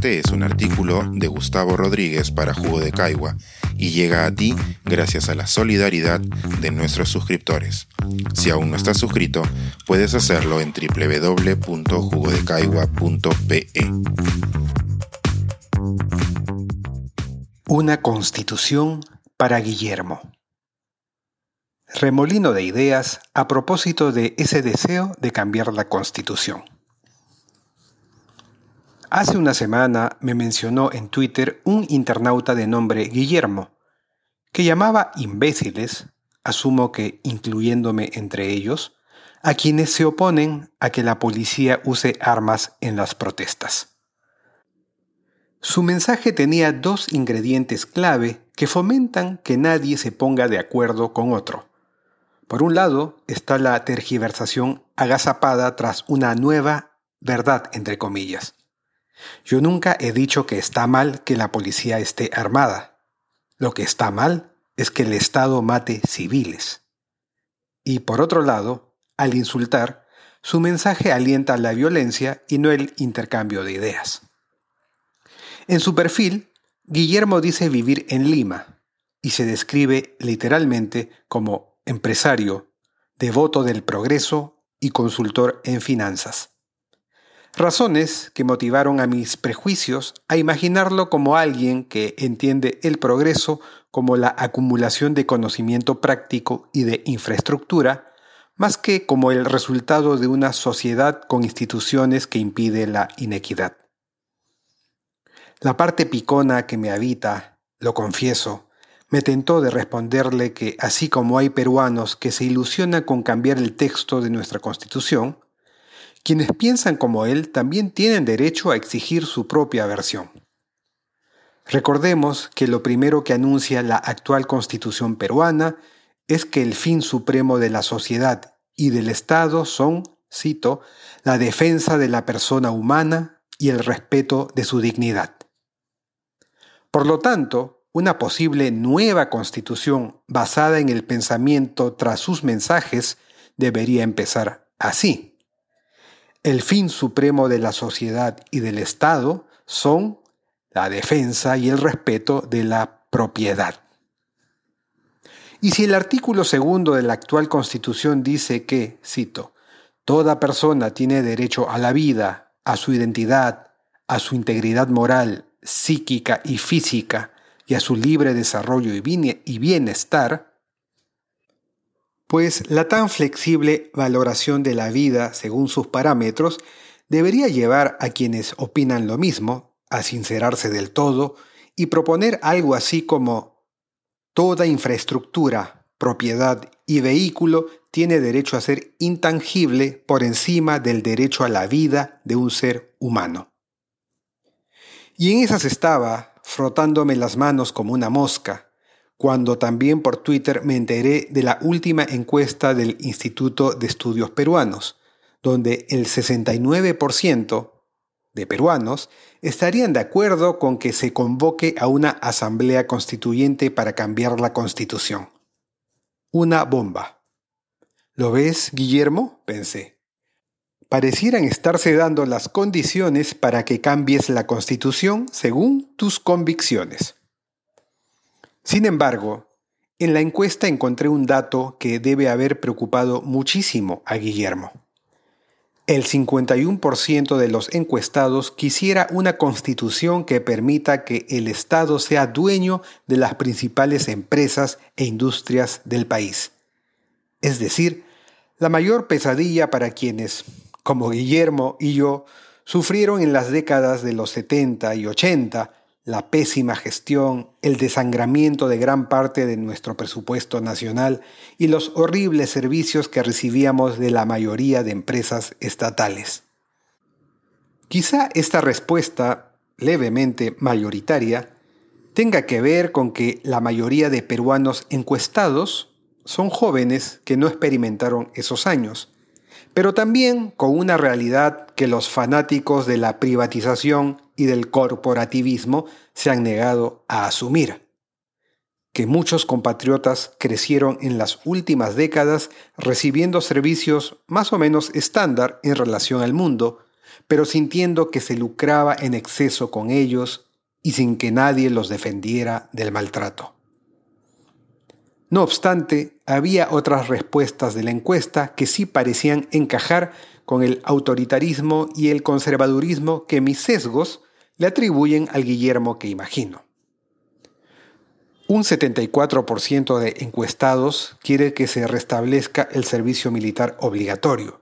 Este es un artículo de Gustavo Rodríguez para Jugo de Caigua y llega a ti gracias a la solidaridad de nuestros suscriptores. Si aún no estás suscrito, puedes hacerlo en www.jugodecaigua.pe. Una constitución para Guillermo. Remolino de ideas a propósito de ese deseo de cambiar la constitución. Hace una semana me mencionó en Twitter un internauta de nombre Guillermo, que llamaba imbéciles, asumo que incluyéndome entre ellos, a quienes se oponen a que la policía use armas en las protestas. Su mensaje tenía dos ingredientes clave que fomentan que nadie se ponga de acuerdo con otro. Por un lado está la tergiversación agazapada tras una nueva verdad, entre comillas. Yo nunca he dicho que está mal que la policía esté armada. Lo que está mal es que el Estado mate civiles. Y por otro lado, al insultar, su mensaje alienta la violencia y no el intercambio de ideas. En su perfil, Guillermo dice vivir en Lima y se describe literalmente como empresario, devoto del progreso y consultor en finanzas. Razones que motivaron a mis prejuicios a imaginarlo como alguien que entiende el progreso como la acumulación de conocimiento práctico y de infraestructura, más que como el resultado de una sociedad con instituciones que impide la inequidad. La parte picona que me habita, lo confieso, me tentó de responderle que así como hay peruanos que se ilusionan con cambiar el texto de nuestra constitución, quienes piensan como él también tienen derecho a exigir su propia versión. Recordemos que lo primero que anuncia la actual constitución peruana es que el fin supremo de la sociedad y del Estado son, cito, la defensa de la persona humana y el respeto de su dignidad. Por lo tanto, una posible nueva constitución basada en el pensamiento tras sus mensajes debería empezar así. El fin supremo de la sociedad y del Estado son la defensa y el respeto de la propiedad. Y si el artículo segundo de la actual Constitución dice que, cito, toda persona tiene derecho a la vida, a su identidad, a su integridad moral, psíquica y física, y a su libre desarrollo y bienestar, pues la tan flexible valoración de la vida según sus parámetros debería llevar a quienes opinan lo mismo a sincerarse del todo y proponer algo así como toda infraestructura, propiedad y vehículo tiene derecho a ser intangible por encima del derecho a la vida de un ser humano. Y en esas estaba, frotándome las manos como una mosca, cuando también por Twitter me enteré de la última encuesta del Instituto de Estudios Peruanos, donde el 69% de peruanos estarían de acuerdo con que se convoque a una asamblea constituyente para cambiar la constitución. Una bomba. ¿Lo ves, Guillermo? pensé. Parecieran estarse dando las condiciones para que cambies la constitución según tus convicciones. Sin embargo, en la encuesta encontré un dato que debe haber preocupado muchísimo a Guillermo. El 51% de los encuestados quisiera una constitución que permita que el Estado sea dueño de las principales empresas e industrias del país. Es decir, la mayor pesadilla para quienes, como Guillermo y yo, sufrieron en las décadas de los 70 y 80 la pésima gestión, el desangramiento de gran parte de nuestro presupuesto nacional y los horribles servicios que recibíamos de la mayoría de empresas estatales. Quizá esta respuesta, levemente mayoritaria, tenga que ver con que la mayoría de peruanos encuestados son jóvenes que no experimentaron esos años, pero también con una realidad que los fanáticos de la privatización y del corporativismo se han negado a asumir. Que muchos compatriotas crecieron en las últimas décadas recibiendo servicios más o menos estándar en relación al mundo, pero sintiendo que se lucraba en exceso con ellos y sin que nadie los defendiera del maltrato. No obstante, había otras respuestas de la encuesta que sí parecían encajar con el autoritarismo y el conservadurismo que mis sesgos le atribuyen al Guillermo que imagino. Un 74% de encuestados quiere que se restablezca el servicio militar obligatorio.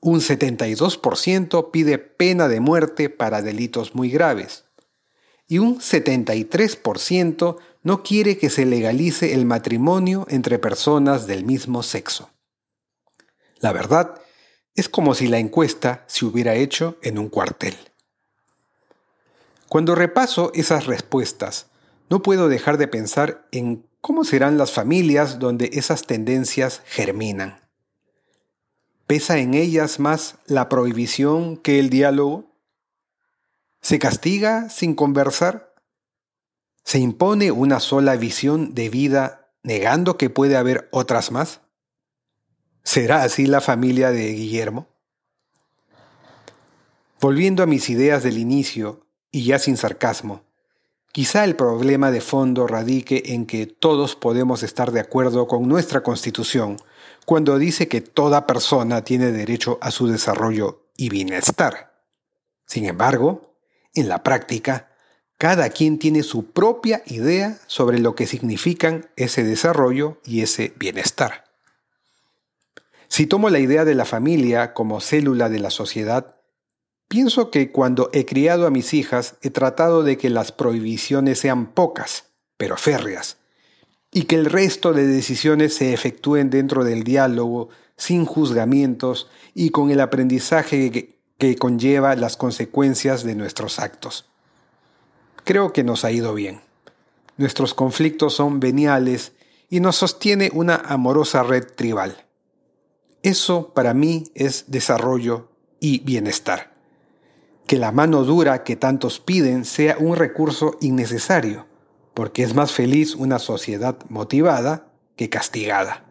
Un 72% pide pena de muerte para delitos muy graves. Y un 73% no quiere que se legalice el matrimonio entre personas del mismo sexo. La verdad es como si la encuesta se hubiera hecho en un cuartel. Cuando repaso esas respuestas, no puedo dejar de pensar en cómo serán las familias donde esas tendencias germinan. ¿Pesa en ellas más la prohibición que el diálogo? ¿Se castiga sin conversar? ¿Se impone una sola visión de vida negando que puede haber otras más? ¿Será así la familia de Guillermo? Volviendo a mis ideas del inicio, y ya sin sarcasmo, quizá el problema de fondo radique en que todos podemos estar de acuerdo con nuestra Constitución cuando dice que toda persona tiene derecho a su desarrollo y bienestar. Sin embargo, en la práctica, cada quien tiene su propia idea sobre lo que significan ese desarrollo y ese bienestar. Si tomo la idea de la familia como célula de la sociedad, pienso que cuando he criado a mis hijas he tratado de que las prohibiciones sean pocas, pero férreas, y que el resto de decisiones se efectúen dentro del diálogo, sin juzgamientos y con el aprendizaje que, conlleva las consecuencias de nuestros actos. Creo que nos ha ido bien. Nuestros conflictos son veniales y nos sostiene una amorosa red tribal. Eso para mí es desarrollo y bienestar. Que la mano dura que tantos piden sea un recurso innecesario, porque es más feliz una sociedad motivada que castigada.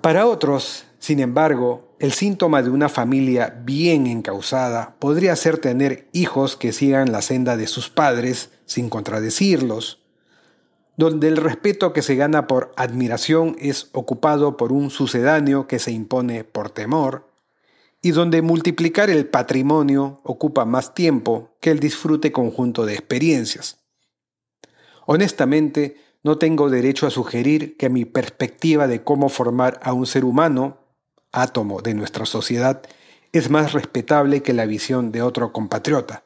Para otros, sin embargo, el síntoma de una familia bien encausada podría ser tener hijos que sigan la senda de sus padres sin contradecirlos, donde el respeto que se gana por admiración es ocupado por un sucedáneo que se impone por temor, y donde multiplicar el patrimonio ocupa más tiempo que el disfrute conjunto de experiencias. Honestamente, no tengo derecho a sugerir que mi perspectiva de cómo formar a un ser humano, átomo de nuestra sociedad, es más respetable que la visión de otro compatriota.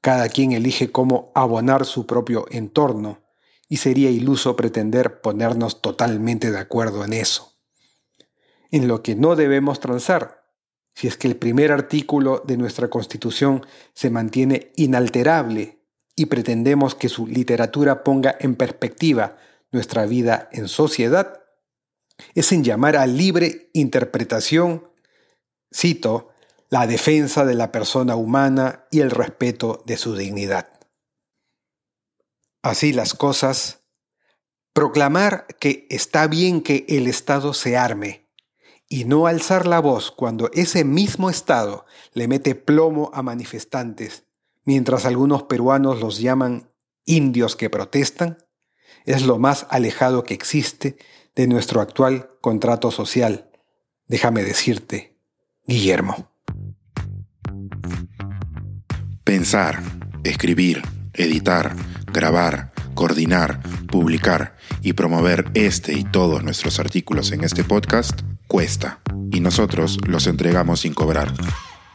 Cada quien elige cómo abonar su propio entorno, y sería iluso pretender ponernos totalmente de acuerdo en eso. En lo que no debemos transar, si es que el primer artículo de nuestra Constitución se mantiene inalterable y pretendemos que su literatura ponga en perspectiva nuestra vida en sociedad, es en llamar a libre interpretación, cito, la defensa de la persona humana y el respeto de su dignidad. Así las cosas, proclamar que está bien que el Estado se arme y no alzar la voz cuando ese mismo Estado le mete plomo a manifestantes, mientras algunos peruanos los llaman indios que protestan, es lo más alejado que existe de nuestro actual contrato social. Déjame decirte, Guillermo. Pensar, escribir, editar, grabar, coordinar, publicar y promover este y todos nuestros artículos en este podcast cuesta y nosotros los entregamos sin cobrar.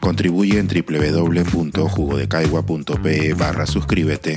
Contribuye en www.jugodecaigua.pe barra suscríbete